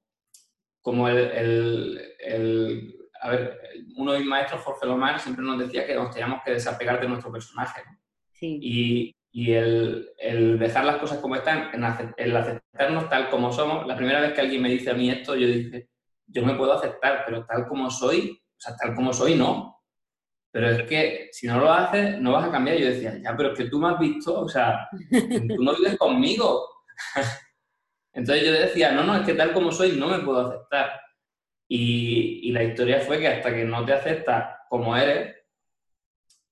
como el, el, el a ver, uno de mis maestros, Jorge Lomar, siempre nos decía que nos teníamos que desapegar de nuestro personaje. Sí. Y, y el, el, dejar las cosas como están, el aceptarnos tal como somos. La primera vez que alguien me dice a mí esto, yo dije, yo me puedo aceptar, pero tal como soy, sea, tal como soy, no. Pero es que si no lo haces, no vas a cambiar. Yo decía, ya, pero es que tú me has visto, o sea, tú no vives conmigo. Entonces yo decía, no, no, es que tal como soy no me puedo aceptar. Y, la historia fue que hasta que no te aceptas como eres,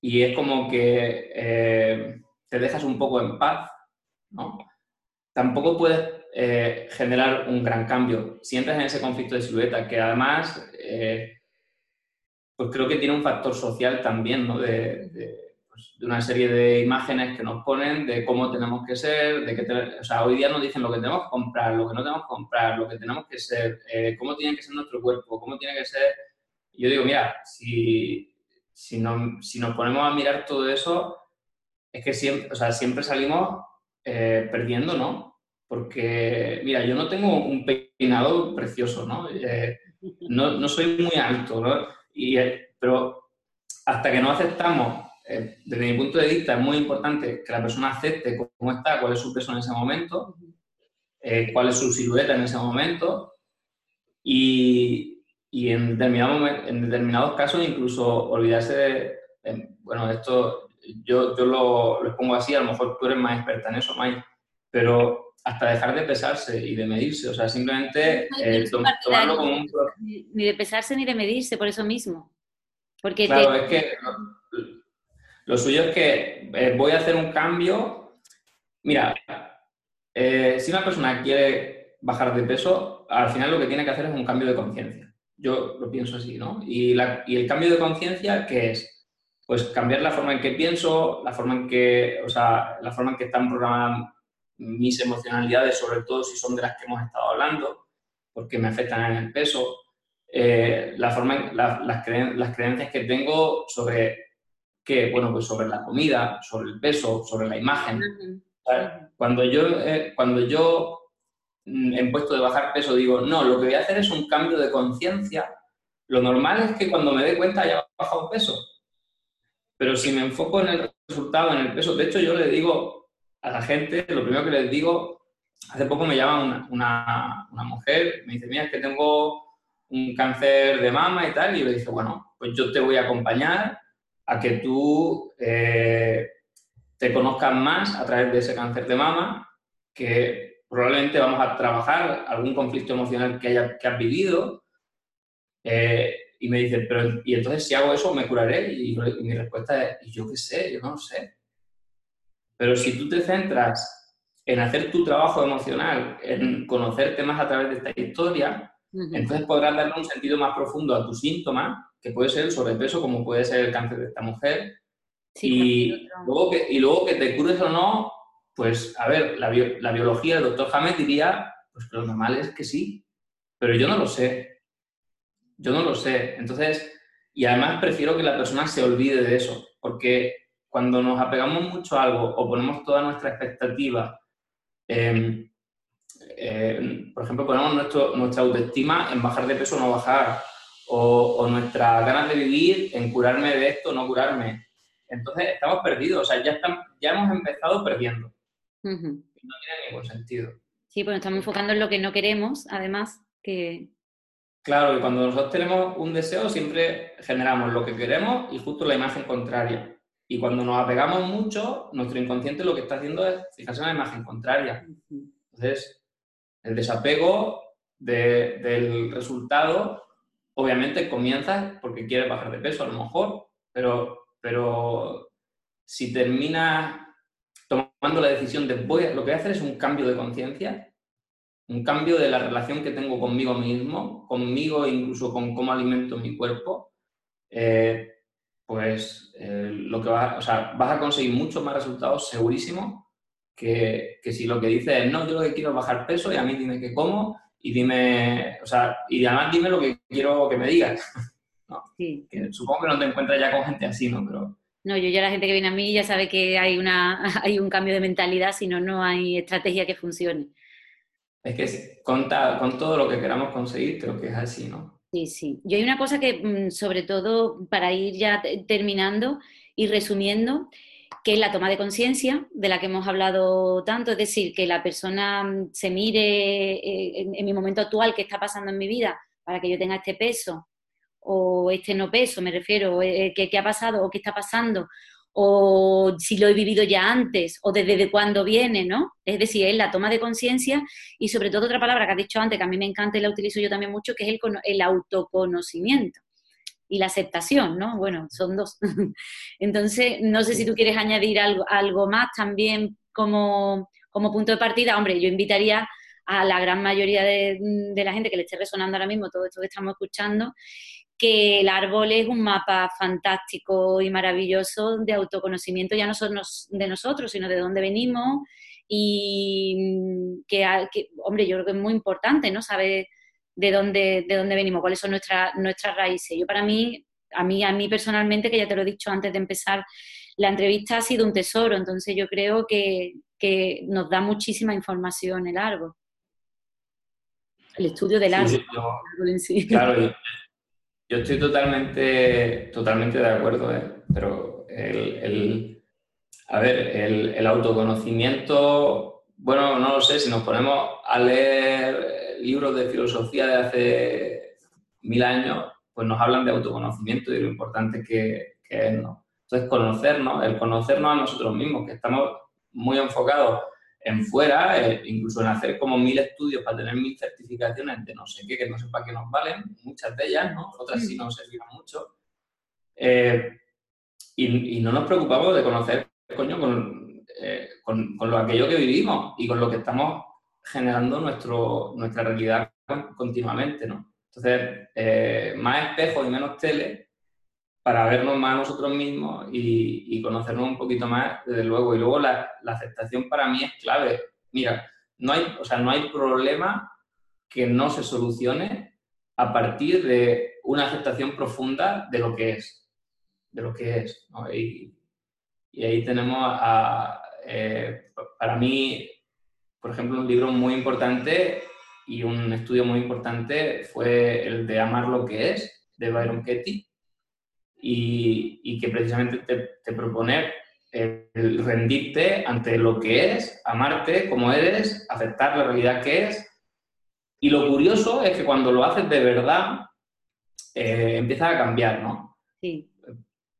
y es como que eh, te dejas un poco en paz, ¿no? Tampoco puedes eh, generar un gran cambio si entras en ese conflicto de silueta, que además eh, pues creo que tiene un factor social también, ¿no? De, de, pues, de, una serie de imágenes que nos ponen de cómo tenemos que ser, de que o sea, hoy día nos dicen lo que tenemos que comprar, lo que no tenemos que comprar, lo que tenemos que ser, eh, cómo tiene que ser nuestro cuerpo, cómo tiene que ser... Yo digo, mira, si, si, no, si nos ponemos a mirar todo eso, es que siempre, o sea, siempre salimos eh, perdiendo, ¿no? Porque, mira, yo no tengo un peinado precioso, ¿no? Eh, no, no soy muy alto, ¿no? Y, eh, pero hasta que no aceptamos, eh, desde mi punto de vista, es muy importante que la persona acepte cómo está, cuál es su peso en ese momento, eh, cuál es su silueta en ese momento y, y en, determinado, en determinados casos incluso olvidarse de, bueno, esto yo, yo lo, lo, pongo así, a lo mejor tú eres más experta en eso, May, pero hasta dejar de pesarse y de medirse, o sea, simplemente eh, tomarlo como un... Ni de pesarse ni de medirse, por eso mismo. Porque claro, te... es que lo, lo, suyo es que eh, voy a hacer un cambio. Mira, eh, si una persona quiere bajar de peso, al final lo que tiene que hacer es un cambio de conciencia. Yo lo pienso así, ¿no? Y, la, y el cambio de conciencia, ¿qué es? Pues cambiar la forma en que pienso, la forma en que, o sea, la forma en que están programadas mis emocionalidades, sobre todo si son de las que hemos estado hablando, porque me afectan en el peso, eh, la forma, la, las, creen, las, creencias que tengo sobre qué, bueno, pues sobre la comida, sobre el peso, sobre la imagen. Cuando yo, eh, cuando yo mm, en puesto de bajar peso digo, no, lo que voy a hacer es un cambio de conciencia, lo normal es que cuando me dé cuenta haya bajado peso. Pero si me enfoco en el resultado, en el peso, de hecho yo le digo a la gente, lo primero que les digo, hace poco me llama una, una, mujer, me dice, mira, es que tengo un cáncer de mama y tal, y le dije, bueno, pues yo te voy a acompañar a que tú eh, te conozcas más a través de ese cáncer de mama, que probablemente vamos a trabajar algún conflicto emocional que, haya, que has vivido. Eh, y me dice, pero ¿y entonces si hago eso me curaré? Y, y mi respuesta es, ¿y yo qué sé? Yo no lo sé. Pero si tú te centras en hacer tu trabajo emocional, en conocerte más a través de esta historia, uh-huh. entonces podrás darle un sentido más profundo a tu síntoma, que puede ser el sobrepeso, como puede ser el cáncer de esta mujer. Sí, y, luego que, y luego que te cures o no, pues a ver, la, bio, la biología, el doctor James diría, pues que lo normal es que sí, pero yo no lo sé. Yo no lo sé. Entonces, y además prefiero que la persona se olvide de eso, porque cuando nos apegamos mucho a algo o ponemos toda nuestra expectativa, eh, eh, por ejemplo, ponemos nuestro, nuestra autoestima en bajar de peso o no bajar, o, o nuestras ganas de vivir en curarme de esto o no curarme. Entonces estamos perdidos, o sea, ya, están, ya hemos empezado perdiendo. Uh -huh. No tiene ningún sentido. Sí, pues estamos enfocando en lo que no queremos, además, que... Claro, y cuando nosotros tenemos un deseo siempre generamos lo que queremos y justo la imagen contraria. Y cuando nos apegamos mucho, nuestro inconsciente lo que está haciendo es fijarse en la imagen contraria. Entonces, el desapego de- del resultado, obviamente comienza porque quieres bajar de peso, a lo mejor, pero, pero si terminas tomando la decisión de voy a- lo que voy a hacer es un cambio de conciencia, un cambio de la relación que tengo conmigo mismo, conmigo e incluso con cómo alimento mi cuerpo, eh, pues eh, lo que vas, o sea, vas a conseguir muchos más resultados segurísimo que, que si lo que dices es no, yo lo que quiero es bajar peso y a mí dime qué como y dime, o sea, y además dime lo que quiero que me digas. Sí. Que supongo que no te encuentras ya con gente así, ¿no? Pero No, yo ya la gente que viene a mí ya sabe que hay, una, hay un cambio de mentalidad, si no, no hay estrategia que funcione. es que con, ta- con todo lo que queramos conseguir, creo que es así, ¿no? Sí, sí. Yo hay una cosa que, mm, sobre todo, para ir ya te- terminando y resumiendo, que es la toma de conciencia, de la que hemos hablado tanto, es decir, que la persona mm, se mire eh, en, mi momento actual, qué está pasando en mi vida, para que yo tenga este peso, o este no peso, me refiero, eh, qué, qué ha pasado o qué está pasando, o si lo he vivido ya antes, o desde de cuándo viene, ¿no? Es decir, es la toma de conciencia y sobre todo otra palabra que has dicho antes, que a mí me encanta y la utilizo yo también mucho, que es el, el autoconocimiento y la aceptación, ¿no? Bueno, son dos. Entonces, no sé si tú quieres añadir algo, algo más también como, como punto de partida. Hombre, yo invitaría a la gran mayoría de, de la gente que le esté resonando ahora mismo todo esto que estamos escuchando, que el árbol es un mapa fantástico y maravilloso de autoconocimiento, ya no solo de nosotros, sino de dónde venimos y mm, que, ha- que, hombre, yo creo que es muy importante, ¿no? Saber de dónde, de dónde venimos, cuáles son nuestras, nuestras raíces. Yo para mí, a mí, a mí personalmente, que ya te lo he dicho antes de empezar la entrevista, ha sido un tesoro, entonces yo creo que, que nos da muchísima información el árbol. El estudio del árbol, sí, yo- sí. Claro, yo, estoy totalmente, totalmente de acuerdo, ¿eh? pero el, el- a ver, el, el autoconocimiento, bueno, no lo sé, si nos ponemos a leer libros de filosofía de hace mil años, pues nos hablan de autoconocimiento y lo importante que, es. Entonces, conocernos, el conocernos a nosotros mismos, que estamos muy enfocados en fuera, eh, incluso en hacer como mil estudios para tener mil certificaciones de no sé qué, que no sé para qué nos valen, muchas de ellas, ¿no? Otras sí nos servirán mucho. Eh, y, y no nos preocupamos de conocer, coño, con, eh, con, con lo aquello que vivimos y con lo que estamos generando nuestro, nuestra realidad con- continuamente, ¿no? Entonces, más espejos y menos tele para vernos más nosotros mismos y, y conocernos un poquito más, desde luego. Y luego la, aceptación para mí es clave. Mira, no hay, o sea, no hay problema que no se solucione a partir de una aceptación profunda de lo que es, de lo que es. ¿no? Y, ahí tenemos, eh, para mí, por ejemplo, un libro muy importante y un estudio muy importante fue el de Amar lo que es, de Byron Katie, y, y que precisamente te, te propone el rendirte ante lo que es, amarte como eres, aceptar la realidad que es. Y lo curioso es que cuando lo haces de verdad, eh, empiezas a cambiar, ¿no? Sí,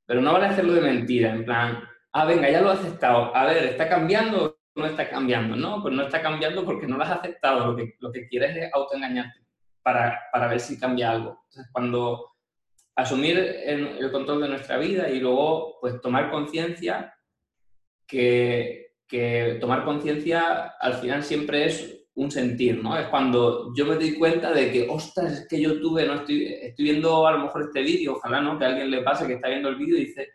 Pero no vale hacerlo de mentira, en plan, ah, venga, ya lo has aceptado. A ver, ¿está cambiando o no está cambiando? No, pues no está cambiando porque no lo has aceptado. Lo que, lo que quieres es autoengañarte para, para ver si cambia algo. Entonces, cuando asumir el, el control de nuestra vida y luego, pues, tomar conciencia que, que tomar conciencia al final siempre es un sentir, ¿no? Es cuando yo me doy cuenta de que, ostras, es que yo tuve, no estoy, estoy viendo a lo mejor este vídeo, ojalá, ¿no? Que alguien le pase que está viendo el vídeo y dice,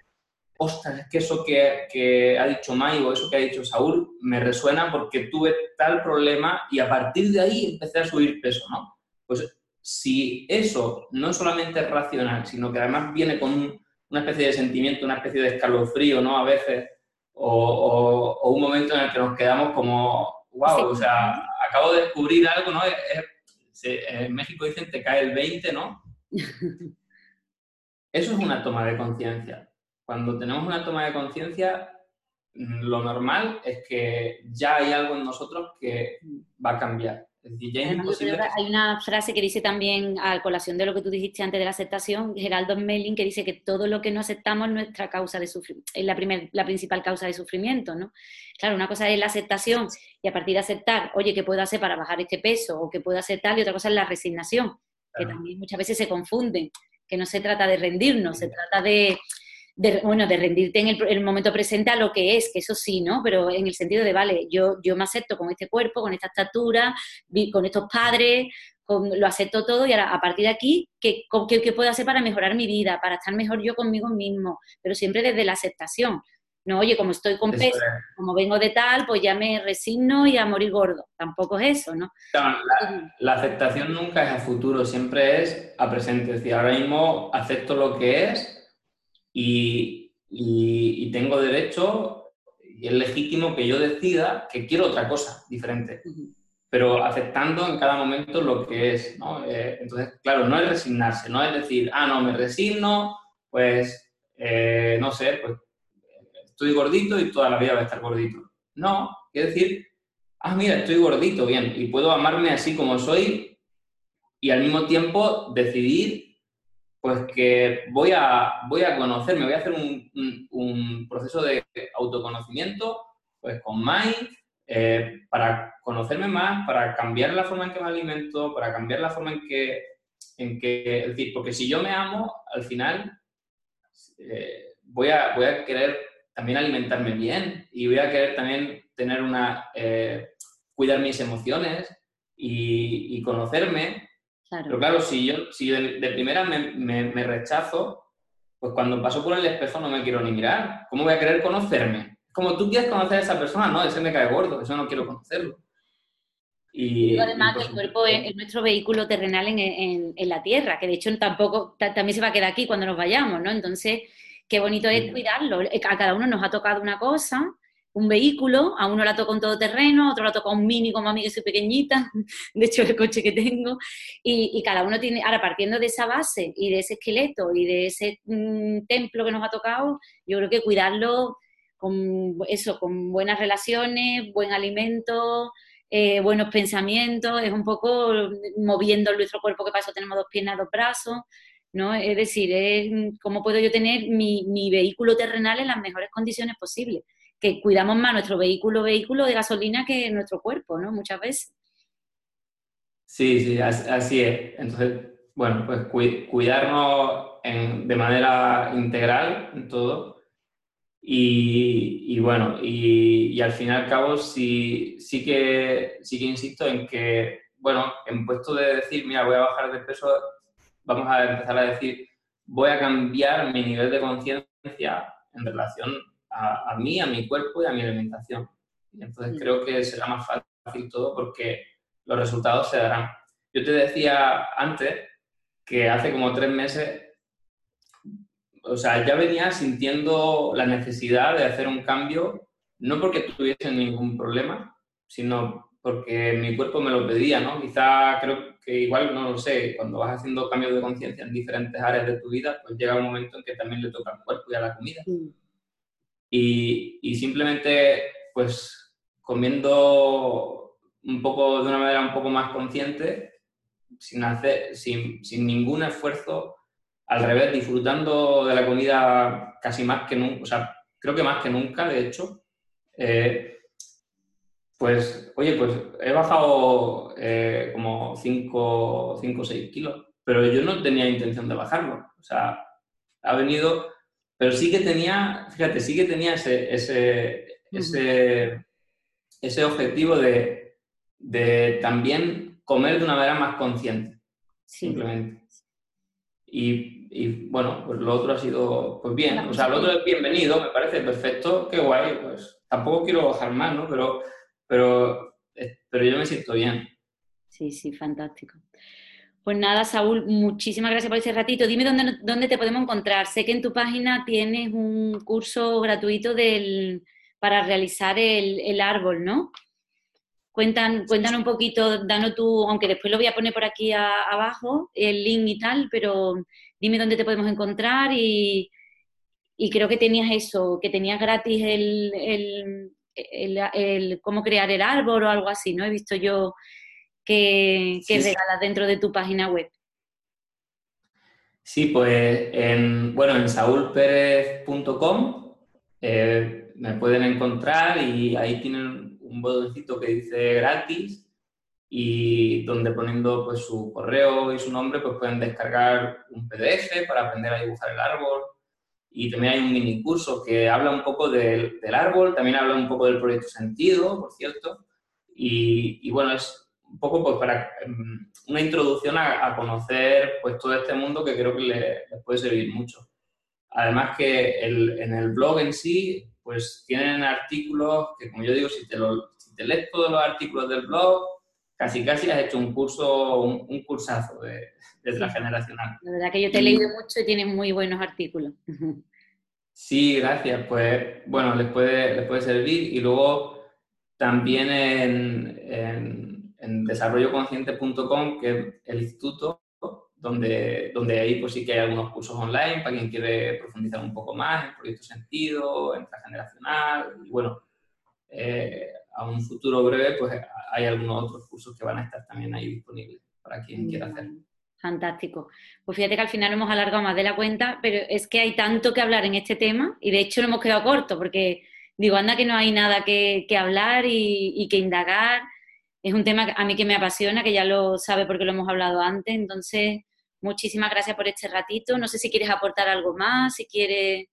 ostras, es que eso que, que ha dicho Mai o eso que ha dicho Saúl me resuena porque tuve tal problema y a partir de ahí empecé a subir peso, ¿no? Pues si eso no solamente es racional, sino que además viene con un- una especie de sentimiento, una especie de escalofrío, ¿no? A veces, o, o- o un momento en el que nos quedamos como, wow, Sí. o sea, acabo de descubrir algo, ¿no? Es- es- se- en México dicen te cae el 20, ¿no? Eso es una toma de conciencia. Cuando tenemos una toma de conciencia, lo normal es que ya hay algo en nosotros que va a cambiar. Además, Hay una frase que dice también, a colación de lo que tú dijiste antes de la aceptación, Geraldo Smelling, que dice que todo lo que no aceptamos es nuestra causa de sufrimiento, es la, primer- la principal causa de sufrimiento, ¿no? Claro, una cosa es la aceptación y a partir de aceptar, oye, ¿qué puedo hacer para bajar este peso? O ¿qué puedo hacer tal? Y otra cosa es la resignación, que también muchas veces se confunden, que no se trata de rendirnos, se trata de, de, bueno, de rendirte en el, el momento presente a lo que es, que eso sí, ¿no? Pero en el sentido de, vale, yo, yo me acepto con este cuerpo, con esta estatura, con estos padres, con- lo acepto todo y ahora a partir de aquí, ¿qué, con- qué, qué puedo hacer para mejorar mi vida, para estar mejor yo conmigo mismo? Pero siempre desde la aceptación. No, oye, como estoy con Eso peso, es. como vengo de tal, pues ya me resigno y a morir gordo. Tampoco es eso, ¿no? Claro, la, la aceptación nunca es a futuro, siempre es a presente. Es decir, ahora mismo acepto lo que es y, y- y tengo derecho y es legítimo que yo decida que quiero otra cosa diferente, pero aceptando en cada momento lo que es. ¿no? Eh, entonces, claro, no es resignarse, no es decir, ah, no, me resigno, pues, eh, no sé, pues estoy gordito y toda la vida voy a estar gordito. No, es decir, ah, mira, estoy gordito, bien, y puedo amarme así como soy y al mismo tiempo decidir pues que voy a, voy a conocerme, voy a hacer un, un- proceso de autoconocimiento pues con Mind eh, para conocerme más, para cambiar la forma en que me alimento, para cambiar la forma en que, en que es decir, porque si yo me amo, al final eh, voy, a, voy a querer también alimentarme bien y voy a querer también tener una, eh, cuidar mis emociones y conocerme. Pero Claro. claro, si yo si de, de primera me, me- me rechazo, pues cuando paso por el espejo no me quiero ni mirar. ¿Cómo voy a querer conocerme? Como tú quieres conocer a esa persona, no, ese me cae gordo, eso no quiero conocerlo. Y, Digo, además y, que el cuerpo es, es nuestro vehículo terrenal en, en- en la Tierra, que de hecho tampoco ta- también se va a quedar aquí cuando nos vayamos, ¿no? Entonces, qué bonito es cuidarlo. A cada uno nos ha tocado una cosa, un vehículo, a uno le ha tocado un todoterreno, a otro le ha tocado un mini como a mí que soy pequeñita, de hecho el coche que tengo, y, cada uno tiene, ahora partiendo de esa base y de ese esqueleto y de ese mm, templo que nos ha tocado, yo creo que cuidarlo con eso, con buenas relaciones, buen alimento, eh, buenos pensamientos, es un poco moviendo nuestro cuerpo, que para eso tenemos dos piernas, dos brazos, ¿no? Es decir, es mm, cómo puedo yo tener mi, mi vehículo terrenal en las mejores condiciones posibles, que cuidamos más nuestro vehículo, vehículo de gasolina que nuestro cuerpo, ¿no? Muchas veces. Sí, sí, as- así es. Entonces, bueno, pues cui- cuidarnos de manera integral en todo. Y, bueno, y, y al fin y al cabo sí, sí, que, sí que insisto en que, bueno, en puesto de decir, mira, voy a bajar de peso, vamos a empezar a decir, voy a cambiar mi nivel de conciencia en relación a, a mí, a mi cuerpo y a mi alimentación. Y entonces Mm. creo que será más fácil todo porque los resultados se darán. Yo te decía antes que hace como tres meses, o sea, ya venía sintiendo la necesidad de hacer un cambio, no porque tuviese ningún problema, sino porque mi cuerpo me lo pedía, ¿no? Quizá creo que igual, no lo sé, cuando vas haciendo cambios de conciencia en diferentes áreas de tu vida, pues llega un momento en que también le toca al cuerpo y a la comida y, y simplemente pues comiendo un poco de una manera un poco más consciente sin hacer sin, sin ningún esfuerzo al revés disfrutando de la comida casi más que nunca o sea creo que más que nunca de hecho eh, pues oye pues he bajado eh, como 5 o 6 kilos pero yo no tenía intención de bajarlo o sea ha venido pero sí que tenía, fíjate, sí que tenía ese, ese, ese, ese objetivo de, de también comer de una manera más consciente, Sí. simplemente. Y, y, bueno, pues lo otro ha sido, pues bien, o sea, lo otro es bienvenido, me parece perfecto, qué guay, pues tampoco quiero bajar más, ¿no? Pero, pero, eh, pero yo me siento bien. Sí, sí, fantástico. Pues nada, Saúl, muchísimas gracias por ese ratito. Dime dónde, dónde te podemos encontrar. Sé que en tu página tienes un curso gratuito del, para realizar el, el árbol, ¿no? Cuentan, cuéntanos un poquito, danos tú, aunque después lo voy a poner por aquí a- abajo, el link y tal, pero dime dónde te podemos encontrar y, y creo que tenías eso, que tenías gratis el, el, el, el cómo crear el árbol o algo así, ¿no? He visto yo que, que Sí, sí. regalas dentro de tu página web. Sí, pues en, bueno, en saulperez.com eh, me pueden encontrar y ahí tienen un botoncito que dice gratis y donde poniendo pues su correo y su nombre pues pueden descargar un PDF para aprender a dibujar el árbol y también hay un mini curso que habla un poco del, del árbol, también habla un poco del proyecto Sentido, por cierto, y, y bueno, es un poco pues para em, una introducción a, a conocer pues todo este mundo que creo que le- les puede servir mucho. Además que el- en el blog en sí, pues tienen artículos que, como yo digo, si te, lo- si te lees todos los artículos del blog, casi casi has hecho un curso, un, un cursazo de, de transgeneracional. La verdad que yo te he leído mucho y tienes muy buenos artículos. Sí, gracias. Pues bueno, les puede, les puede servir. Y luego también en, en, en desarrolloconsciente.com, que es el instituto, donde, donde ahí pues sí que hay algunos cursos online para quien quiere profundizar un poco más en proyecto sentido, en transgeneracional. Y bueno, eh, a un futuro breve, pues hay algunos otros cursos que van a estar también ahí disponibles para quien quiera hacer. Fantástico. Pues fíjate que al final hemos alargado más de la cuenta, pero es que hay tanto que hablar en este tema y de hecho no hemos quedado corto porque digo, anda que no hay nada que, que hablar y, y que indagar. Es un tema a mí que me apasiona, que ya lo sabe porque lo hemos hablado antes. Entonces, muchísimas gracias por este ratito. No sé si quieres aportar algo más, si quieres...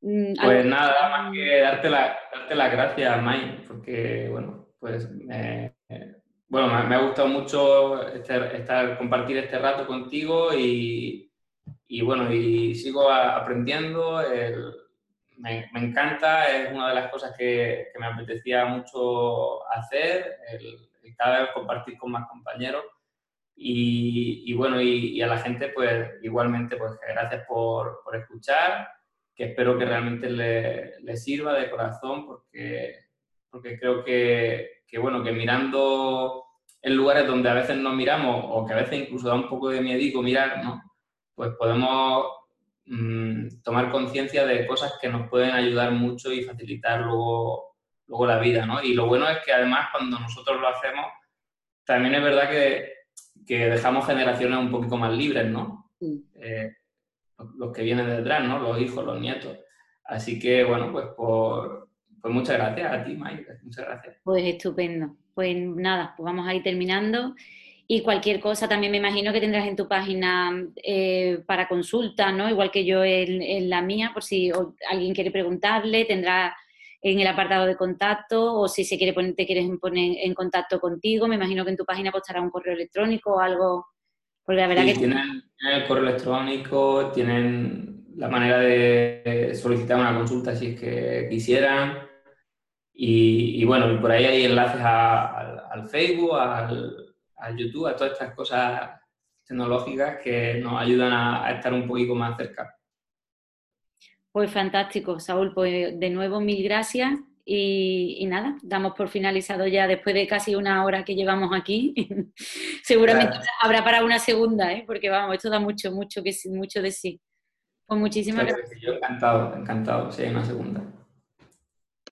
mm, Pues nada, más que darte, la, darte las gracias, May, porque, bueno, pues, me- eh, bueno, me, me ha gustado mucho este- estar, compartir este rato contigo y, y, bueno, y sigo aprendiendo. el- me, encanta, es una de las cosas que, que me apetecía mucho hacer, el, el cada vez compartir con más compañeros. Y, bueno, y, a la gente, pues igualmente, pues gracias por, por escuchar que espero que realmente le, sirva de corazón porque, porque creo que, que, bueno, que mirando en lugares donde a veces no miramos o que a veces incluso da un poco de miedico mirar, ¿no? Pues podemos mm, tomar conciencia de cosas que nos pueden ayudar mucho y facilitar luego, luego la vida, ¿no? Y lo bueno es que además cuando nosotros lo hacemos, también es verdad que, que dejamos generaciones un poquito más libres, ¿no? Sí. Eh, los que vienen detrás, ¿no? Los hijos, los nietos. Así que, bueno, pues por pues muchas gracias a ti, Mike. Muchas gracias. Pues estupendo. Pues nada, pues vamos a ir terminando. Y cualquier cosa también me imagino que tendrás en tu página eh, para consulta, ¿no? Igual que yo en, en la mía, por si alguien quiere preguntarle, tendrá en el apartado de contacto o si se quiere poner, te quieres poner en contacto contigo, me imagino que en tu página estará un correo electrónico o algo, porque la verdad Sí, que tienen, el correo electrónico, tienen la manera de solicitar una consulta si es que quisieran. Y, y bueno, y por ahí hay enlaces a- al, al Facebook, al, al YouTube, a todas estas cosas tecnológicas que nos ayudan a, a estar un poquito más cerca. Pues fantástico, Saúl, pues de nuevo mil gracias y, y nada, damos por finalizado ya después de casi una hora que llevamos aquí. Seguramente Claro. habrá para una segunda, ¿eh? porque vamos, esto da mucho, mucho, que, mucho de sí. Pues muchísimas Claro gracias. Yo encantado, encantado, si hay una segunda.